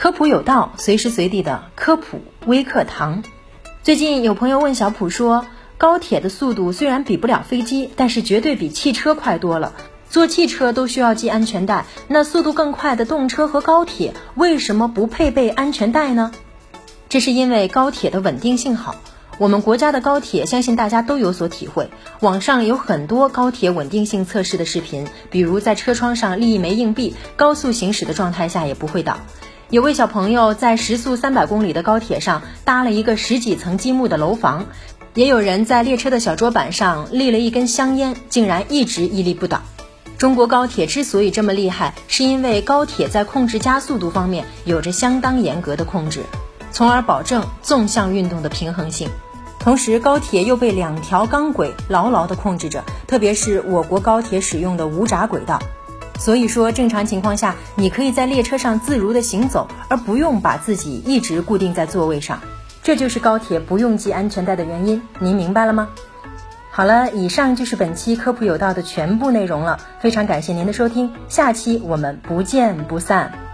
科普有道，随时随地的科普微课堂。最近有朋友问小普说，高铁的速度虽然比不了飞机，但是绝对比汽车快多了。坐汽车都需要系安全带，那速度更快的动车和高铁为什么不配备安全带呢？这是因为高铁的稳定性好。我们国家的高铁，相信大家都有所体会。网上有很多高铁稳定性测试的视频，比如在车窗上立一枚硬币，高速行驶的状态下也不会倒。有位小朋友在时速三百公里的高铁上搭了一个十几层积木的楼房，也有人在列车的小桌板上立了一根香烟，竟然一直屹立不倒。中国高铁之所以这么厉害，是因为高铁在控制加速度方面有着相当严格的控制，从而保证纵向运动的平衡性。同时，高铁又被两条钢轨牢牢地控制着，特别是我国高铁使用的无闸轨道。所以说，正常情况下，你可以在列车上自如地行走，而不用把自己一直固定在座位上。这就是高铁不用系安全带的原因。您明白了吗？好了，以上就是本期科普有道的全部内容了。非常感谢您的收听，下期我们不见不散。